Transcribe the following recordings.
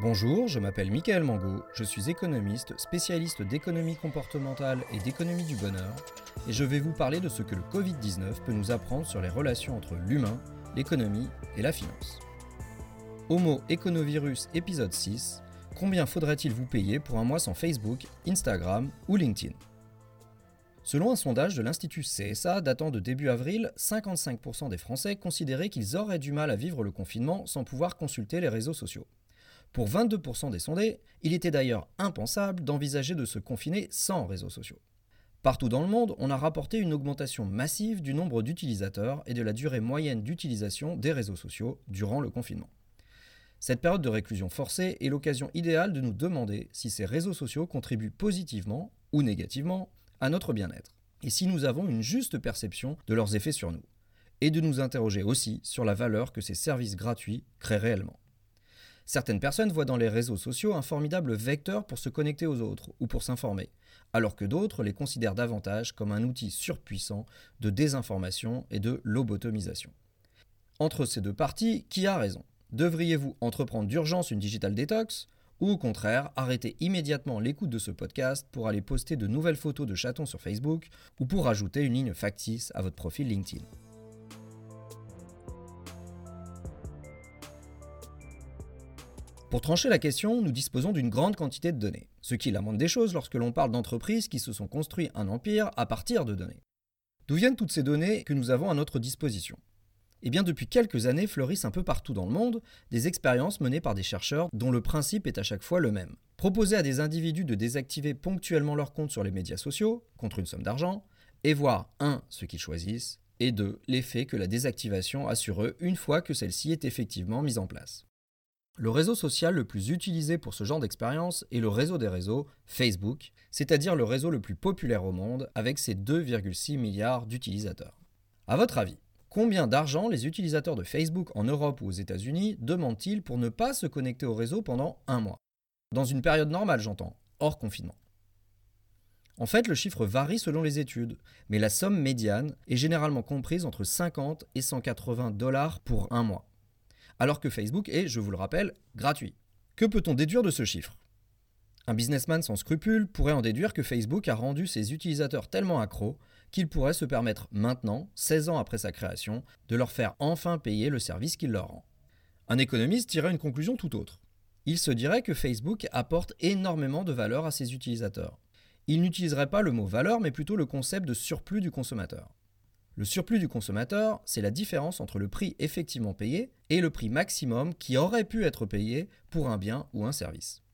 Bonjour, je m'appelle Michael Mango, je suis économiste, spécialiste d'économie comportementale et d'économie du bonheur, et je vais vous parler de ce que le Covid-19 peut nous apprendre sur les relations entre l'humain, l'économie et la finance. Homo Econovirus épisode 6, combien faudrait-il vous payer pour un mois sans Facebook, Instagram ou LinkedIn? Selon un sondage de l'Institut CSA datant de début avril, 55% des Français considéraient qu'ils auraient du mal à vivre le confinement sans pouvoir consulter les réseaux sociaux. Pour 22% des sondés, il était d'ailleurs impensable d'envisager de se confiner sans réseaux sociaux. Partout dans le monde, on a rapporté une augmentation massive du nombre d'utilisateurs et de la durée moyenne d'utilisation des réseaux sociaux durant le confinement. Cette période de réclusion forcée est l'occasion idéale de nous demander si ces réseaux sociaux contribuent positivement ou négativement à notre bien-être, et si nous avons une juste perception de leurs effets sur nous, et de nous interroger aussi sur la valeur que ces services gratuits créent réellement. Certaines personnes voient dans les réseaux sociaux un formidable vecteur pour se connecter aux autres ou pour s'informer, alors que d'autres les considèrent davantage comme un outil surpuissant de désinformation et de lobotomisation. Entre ces deux parties, qui a raison? Devriez-vous entreprendre d'urgence une digital détox ou au contraire arrêter immédiatement l'écoute de ce podcast pour aller poster de nouvelles photos de chatons sur Facebook ou pour ajouter une ligne factice à votre profil LinkedIn? Pour trancher la question, nous disposons d'une grande quantité de données, ce qui est la moindre des choses lorsque l'on parle d'entreprises qui se sont construits un empire à partir de données. D'où viennent toutes ces données que nous avons à notre disposition? Eh bien, depuis quelques années fleurissent un peu partout dans le monde des expériences menées par des chercheurs dont le principe est à chaque fois le même. Proposer à des individus de désactiver ponctuellement leur compte sur les médias sociaux, contre une somme d'argent, et voir 1. ce qu'ils choisissent, et 2. l'effet que la désactivation a sur eux une fois que celle-ci est effectivement mise en place. Le réseau social le plus utilisé pour ce genre d'expérience est le réseau des réseaux, Facebook, c'est-à-dire le réseau le plus populaire au monde avec ses 2,6 milliards d'utilisateurs. À votre avis, combien d'argent les utilisateurs de Facebook en Europe ou aux États-Unis demandent-ils pour ne pas se connecter au réseau pendant un mois? Dans une période normale, j'entends, hors confinement. En fait, le chiffre varie selon les études, mais la somme médiane est généralement comprise entre 50 et 180 dollars pour un mois alors que Facebook est, je vous le rappelle, gratuit. Que peut-on déduire de ce chiffre? Un businessman sans scrupules pourrait en déduire que Facebook a rendu ses utilisateurs tellement accros qu'il pourrait se permettre maintenant, 16 ans après sa création, de leur faire enfin payer le service qu'il leur rend. Un économiste tirait une conclusion tout autre. Il se dirait que Facebook apporte énormément de valeur à ses utilisateurs. Il n'utiliserait pas le mot valeur, mais plutôt le concept de surplus du consommateur. Le surplus du consommateur, c'est la différence entre le prix effectivement payé et le prix maximum qui aurait pu être payé pour un bien ou un service.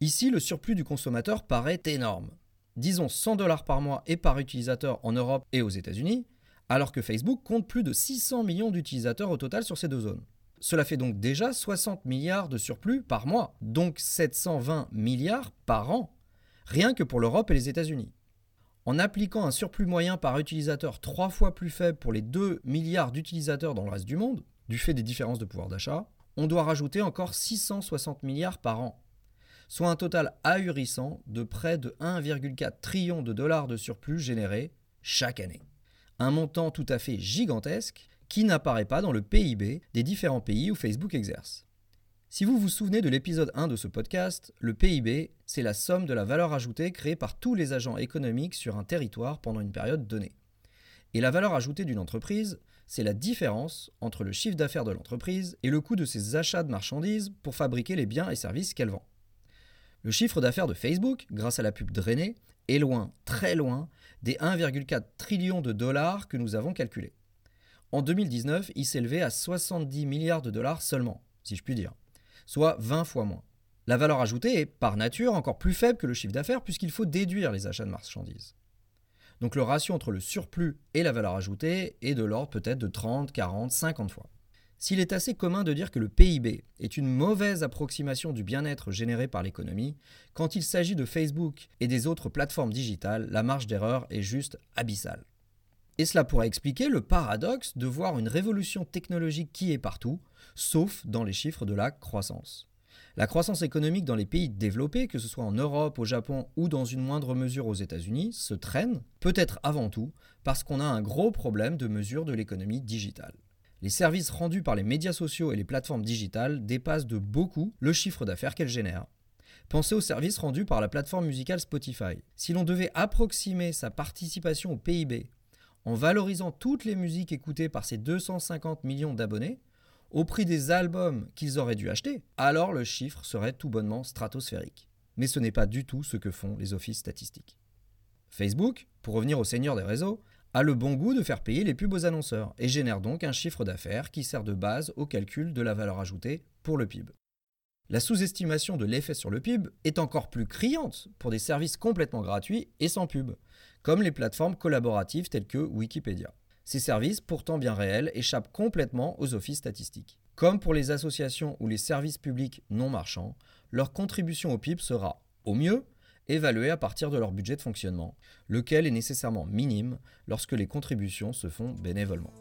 Ici, le surplus du consommateur paraît énorme. Disons 100 dollars par mois et par utilisateur en Europe et aux États-Unis, alors que Facebook compte plus de 600 millions d'utilisateurs au total sur ces deux zones. Cela fait donc déjà 60 milliards de surplus par mois, donc 720 milliards par an, rien que pour l'Europe et les États-Unis. En appliquant un surplus moyen par utilisateur trois fois plus faible pour les 2 milliards d'utilisateurs dans le reste du monde, du fait des différences de pouvoir d'achat, on doit rajouter encore 660 milliards par an, soit un total ahurissant de près de 1,4 trillion de dollars de surplus générés chaque année. Un montant tout à fait gigantesque qui n'apparaît pas dans le PIB des différents pays où Facebook exerce. Si vous vous souvenez de l'épisode 1 de ce podcast, le PIB, c'est la somme de la valeur ajoutée créée par tous les agents économiques sur un territoire pendant une période donnée. Et la valeur ajoutée d'une entreprise, c'est la différence entre le chiffre d'affaires de l'entreprise et le coût de ses achats de marchandises pour fabriquer les biens et services qu'elle vend. Le chiffre d'affaires de Facebook, grâce à la pub drainée, est loin, très loin, des 1,4 trillions de dollars que nous avons calculés. En 2019, il s'élevait à 70 milliards de dollars seulement, si je puis dire soit 20 fois moins. La valeur ajoutée est, par nature, encore plus faible que le chiffre d'affaires puisqu'il faut déduire les achats de marchandises. Donc le ratio entre le surplus et la valeur ajoutée est de l'ordre peut-être de 30, 40, 50 fois. S'il est assez commun de dire que le PIB est une mauvaise approximation du bien-être généré par l'économie, quand il s'agit de Facebook et des autres plateformes digitales, la marge d'erreur est juste abyssale. Et cela pourrait expliquer le paradoxe de voir une révolution technologique qui est partout, sauf dans les chiffres de la croissance. La croissance économique dans les pays développés, que ce soit en Europe, au Japon ou dans une moindre mesure aux États-Unis, se traîne, peut-être avant tout parce qu'on a un gros problème de mesure de l'économie digitale. Les services rendus par les médias sociaux et les plateformes digitales dépassent de beaucoup le chiffre d'affaires qu'elles génèrent. Pensez aux services rendus par la plateforme musicale Spotify. Si l'on devait approximer sa participation au PIB en valorisant toutes les musiques écoutées par ces 250 millions d'abonnés, au prix des albums qu'ils auraient dû acheter, alors le chiffre serait tout bonnement stratosphérique. Mais ce n'est pas du tout ce que font les offices statistiques. Facebook, pour revenir au seigneur des réseaux, a le bon goût de faire payer les pubs aux annonceurs et génère donc un chiffre d'affaires qui sert de base au calcul de la valeur ajoutée pour le PIB. La sous-estimation de l'effet sur le PIB est encore plus criante pour des services complètement gratuits et sans pub, comme les plateformes collaboratives telles que Wikipédia. Ces services, pourtant bien réels, échappent complètement aux offices statistiques. Comme pour les associations ou les services publics non marchands, leur contribution au PIB sera, au mieux, évaluée à partir de leur budget de fonctionnement, lequel est nécessairement minime lorsque les contributions se font bénévolement.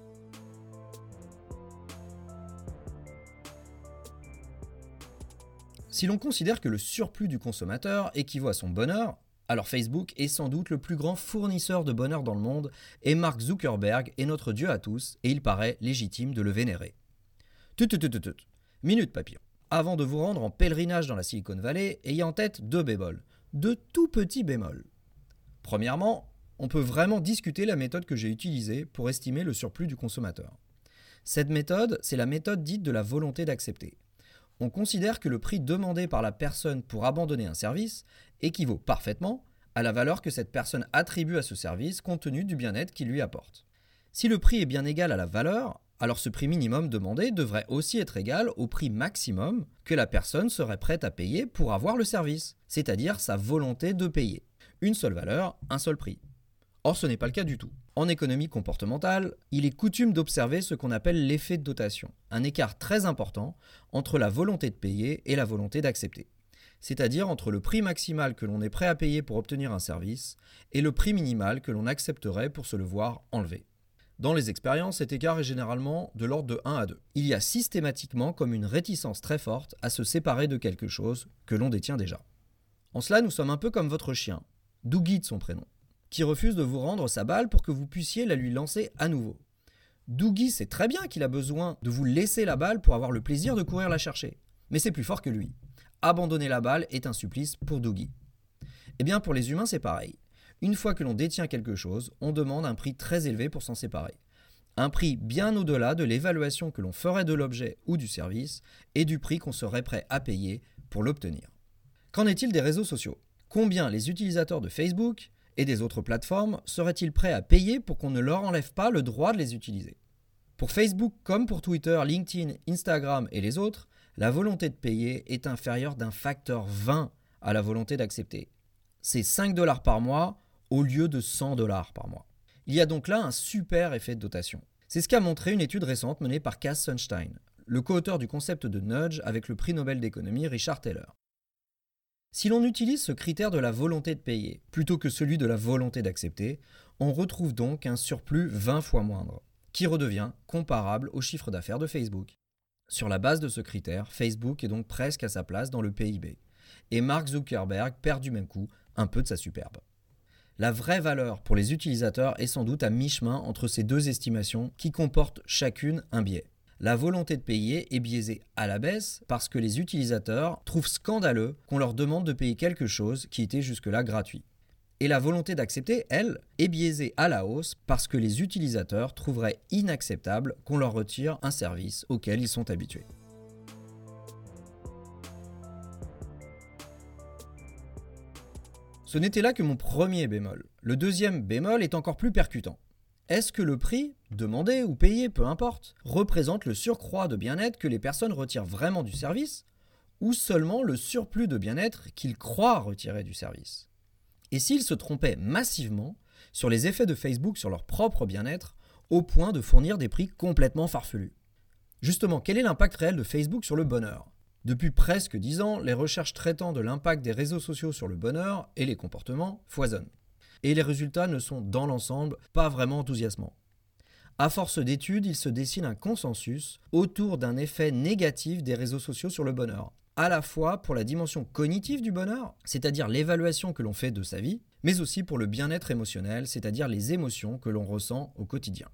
Si l'on considère que le surplus du consommateur équivaut à son bonheur, alors Facebook est sans doute le plus grand fournisseur de bonheur dans le monde et Mark Zuckerberg est notre dieu à tous et il paraît légitime de le vénérer. Minute papillon. Avant de vous rendre en pèlerinage dans la Silicon Valley, ayez en tête deux bémols. Deux tout petits bémols. Premièrement, on peut vraiment discuter la méthode que j'ai utilisée pour estimer le surplus du consommateur. Cette méthode, c'est la méthode dite de la volonté d'accepter on considère que le prix demandé par la personne pour abandonner un service équivaut parfaitement à la valeur que cette personne attribue à ce service compte tenu du bien-être qu'il lui apporte. Si le prix est bien égal à la valeur, alors ce prix minimum demandé devrait aussi être égal au prix maximum que la personne serait prête à payer pour avoir le service, c'est-à-dire sa volonté de payer. Une seule valeur, un seul prix. Or ce n'est pas le cas du tout. En économie comportementale, il est coutume d'observer ce qu'on appelle l'effet de dotation, un écart très important entre la volonté de payer et la volonté d'accepter, c'est-à-dire entre le prix maximal que l'on est prêt à payer pour obtenir un service et le prix minimal que l'on accepterait pour se le voir enlever. Dans les expériences, cet écart est généralement de l'ordre de 1 à 2. Il y a systématiquement comme une réticence très forte à se séparer de quelque chose que l'on détient déjà. En cela, nous sommes un peu comme votre chien, Dougie de son prénom qui refuse de vous rendre sa balle pour que vous puissiez la lui lancer à nouveau. Doogie sait très bien qu'il a besoin de vous laisser la balle pour avoir le plaisir de courir la chercher. Mais c'est plus fort que lui. Abandonner la balle est un supplice pour Doogie. Eh bien, pour les humains, c'est pareil. Une fois que l'on détient quelque chose, on demande un prix très élevé pour s'en séparer. Un prix bien au-delà de l'évaluation que l'on ferait de l'objet ou du service et du prix qu'on serait prêt à payer pour l'obtenir. Qu'en est-il des réseaux sociaux? Combien les utilisateurs de Facebook, et des autres plateformes seraient-ils prêts à payer pour qu'on ne leur enlève pas le droit de les utiliser? Pour Facebook comme pour Twitter, LinkedIn, Instagram et les autres, la volonté de payer est inférieure d'un facteur 20 à la volonté d'accepter. C'est 5 dollars par mois au lieu de 100 dollars par mois. Il y a donc là un super effet de dotation. C'est ce qu'a montré une étude récente menée par Cass Sunstein, le co-auteur du concept de nudge avec le prix Nobel d'économie Richard Taylor. Si l'on utilise ce critère de la volonté de payer plutôt que celui de la volonté d'accepter, on retrouve donc un surplus 20 fois moindre, qui redevient comparable au chiffre d'affaires de Facebook. Sur la base de ce critère, Facebook est donc presque à sa place dans le PIB, et Mark Zuckerberg perd du même coup un peu de sa superbe. La vraie valeur pour les utilisateurs est sans doute à mi-chemin entre ces deux estimations qui comportent chacune un biais la volonté de payer est biaisée à la baisse parce que les utilisateurs trouvent scandaleux qu'on leur demande de payer quelque chose qui était jusque-là gratuit. Et la volonté d'accepter, elle, est biaisée à la hausse parce que les utilisateurs trouveraient inacceptable qu'on leur retire un service auquel ils sont habitués. Ce n'était là que mon premier bémol. Le deuxième bémol est encore plus percutant. Est-ce que le prix, demandé ou payé, peu importe, représente le surcroît de bien-être que les personnes retirent vraiment du service, ou seulement le surplus de bien-être qu'ils croient retirer du service? Et s'ils se trompaient massivement sur les effets de Facebook sur leur propre bien-être, au point de fournir des prix complètement farfelus. Justement, quel est l'impact réel de Facebook sur le bonheur? Depuis presque dix ans, les recherches traitant de l'impact des réseaux sociaux sur le bonheur et les comportements foisonnent. Et les résultats ne sont dans l'ensemble pas vraiment enthousiasmants. À force d'études, il se dessine un consensus autour d'un effet négatif des réseaux sociaux sur le bonheur, à la fois pour la dimension cognitive du bonheur, c'est-à-dire l'évaluation que l'on fait de sa vie, mais aussi pour le bien-être émotionnel, c'est-à-dire les émotions que l'on ressent au quotidien.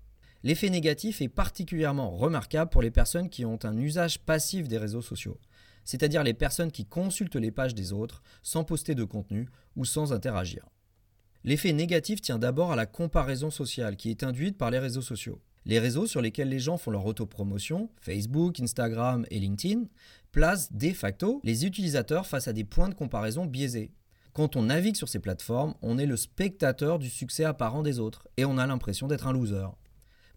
L'effet négatif est particulièrement remarquable pour les personnes qui ont un usage passif des réseaux sociaux, c'est-à-dire les personnes qui consultent les pages des autres sans poster de contenu ou sans interagir. L'effet négatif tient d'abord à la comparaison sociale qui est induite par les réseaux sociaux. Les réseaux sur lesquels les gens font leur autopromotion, Facebook, Instagram et LinkedIn, placent de facto les utilisateurs face à des points de comparaison biaisés. Quand on navigue sur ces plateformes, on est le spectateur du succès apparent des autres et on a l'impression d'être un loser.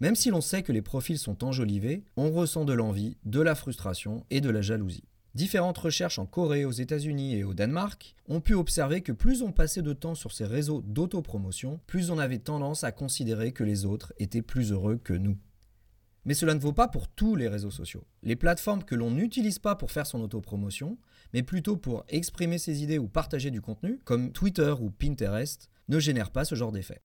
Même si l'on sait que les profils sont enjolivés, on ressent de l'envie, de la frustration et de la jalousie. Différentes recherches en Corée, aux États-Unis et au Danemark ont pu observer que plus on passait de temps sur ces réseaux d'autopromotion, plus on avait tendance à considérer que les autres étaient plus heureux que nous. Mais cela ne vaut pas pour tous les réseaux sociaux. Les plateformes que l'on n'utilise pas pour faire son autopromotion, mais plutôt pour exprimer ses idées ou partager du contenu, comme Twitter ou Pinterest, ne génèrent pas ce genre d'effet.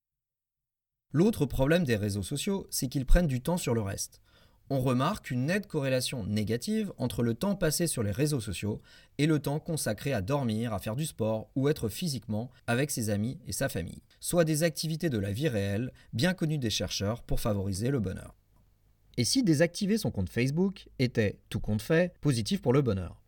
L'autre problème des réseaux sociaux, c'est qu'ils prennent du temps sur le reste on remarque une nette corrélation négative entre le temps passé sur les réseaux sociaux et le temps consacré à dormir, à faire du sport ou être physiquement avec ses amis et sa famille, soit des activités de la vie réelle bien connues des chercheurs pour favoriser le bonheur. Et si désactiver son compte Facebook était, tout compte fait, positif pour le bonheur?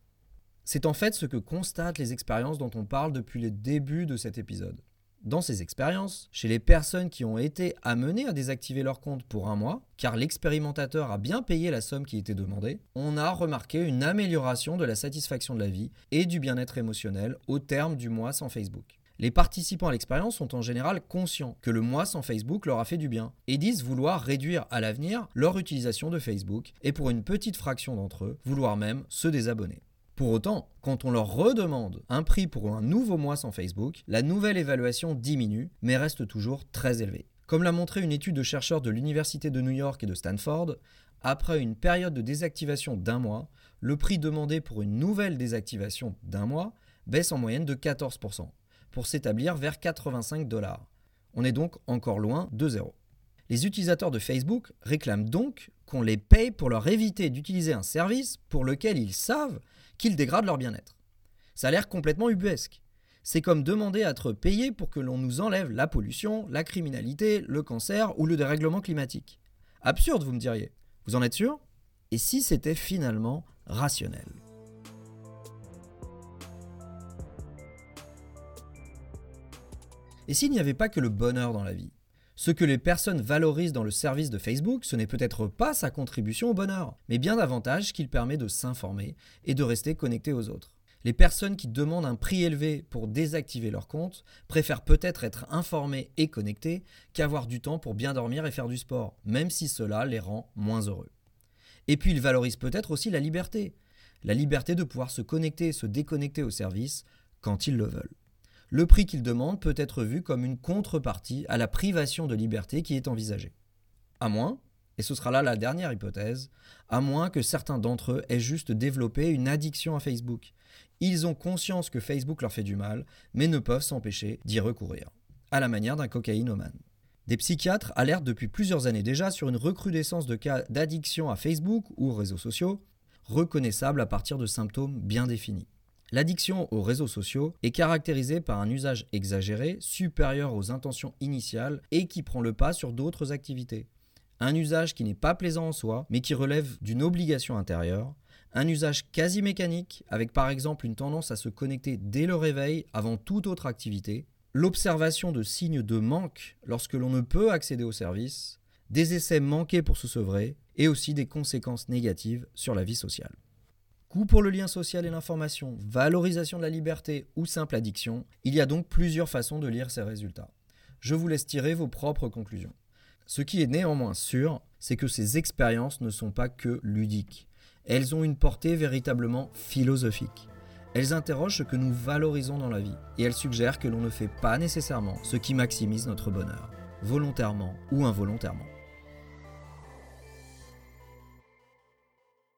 C'est en fait ce que constatent les expériences dont on parle depuis le début de cet épisode. Dans ces expériences, chez les personnes qui ont été amenées à désactiver leur compte pour un mois, car l'expérimentateur a bien payé la somme qui était demandée, on a remarqué une amélioration de la satisfaction de la vie et du bien-être émotionnel au terme du mois sans Facebook. Les participants à l'expérience sont en général conscients que le mois sans Facebook leur a fait du bien et disent vouloir réduire à l'avenir leur utilisation de Facebook et pour une petite fraction d'entre eux, vouloir même se désabonner. Pour autant, quand on leur redemande un prix pour un nouveau mois sans Facebook, la nouvelle évaluation diminue, mais reste toujours très élevée. Comme l'a montré une étude de chercheurs de l'Université de New York et de Stanford, après une période de désactivation d'un mois, le prix demandé pour une nouvelle désactivation d'un mois baisse en moyenne de 14%, pour s'établir vers 85 dollars. On est donc encore loin de zéro. Les utilisateurs de Facebook réclament donc qu'on les paye pour leur éviter d'utiliser un service pour lequel ils savent qu'ils dégradent leur bien-être. Ça a l'air complètement ubuesque. C'est comme demander à être payé pour que l'on nous enlève la pollution, la criminalité, le cancer ou le dérèglement climatique. Absurde, vous me diriez. Vous en êtes sûr? Et si c'était finalement rationnel? Et s'il n'y avait pas que le bonheur dans la vie? Ce que les personnes valorisent dans le service de Facebook, ce n'est peut-être pas sa contribution au bonheur, mais bien davantage qu'il permet de s'informer et de rester connecté aux autres. Les personnes qui demandent un prix élevé pour désactiver leur compte préfèrent peut-être être informées et connectées qu'avoir du temps pour bien dormir et faire du sport, même si cela les rend moins heureux. Et puis ils valorisent peut-être aussi la liberté, la liberté de pouvoir se connecter et se déconnecter au service quand ils le veulent le prix qu'ils demandent peut être vu comme une contrepartie à la privation de liberté qui est envisagée. À moins, et ce sera là la dernière hypothèse, à moins que certains d'entre eux aient juste développé une addiction à Facebook. Ils ont conscience que Facebook leur fait du mal, mais ne peuvent s'empêcher d'y recourir, à la manière d'un cocaïnomane. Des psychiatres alertent depuis plusieurs années déjà sur une recrudescence de cas d'addiction à Facebook ou aux réseaux sociaux, reconnaissables à partir de symptômes bien définis. L'addiction aux réseaux sociaux est caractérisée par un usage exagéré, supérieur aux intentions initiales et qui prend le pas sur d'autres activités. Un usage qui n'est pas plaisant en soi, mais qui relève d'une obligation intérieure. Un usage quasi mécanique, avec par exemple une tendance à se connecter dès le réveil avant toute autre activité. L'observation de signes de manque lorsque l'on ne peut accéder au service. Des essais manqués pour se sevrer et aussi des conséquences négatives sur la vie sociale. Coût pour le lien social et l'information, valorisation de la liberté ou simple addiction, il y a donc plusieurs façons de lire ces résultats. Je vous laisse tirer vos propres conclusions. Ce qui est néanmoins sûr, c'est que ces expériences ne sont pas que ludiques. Elles ont une portée véritablement philosophique. Elles interrogent ce que nous valorisons dans la vie et elles suggèrent que l'on ne fait pas nécessairement ce qui maximise notre bonheur, volontairement ou involontairement.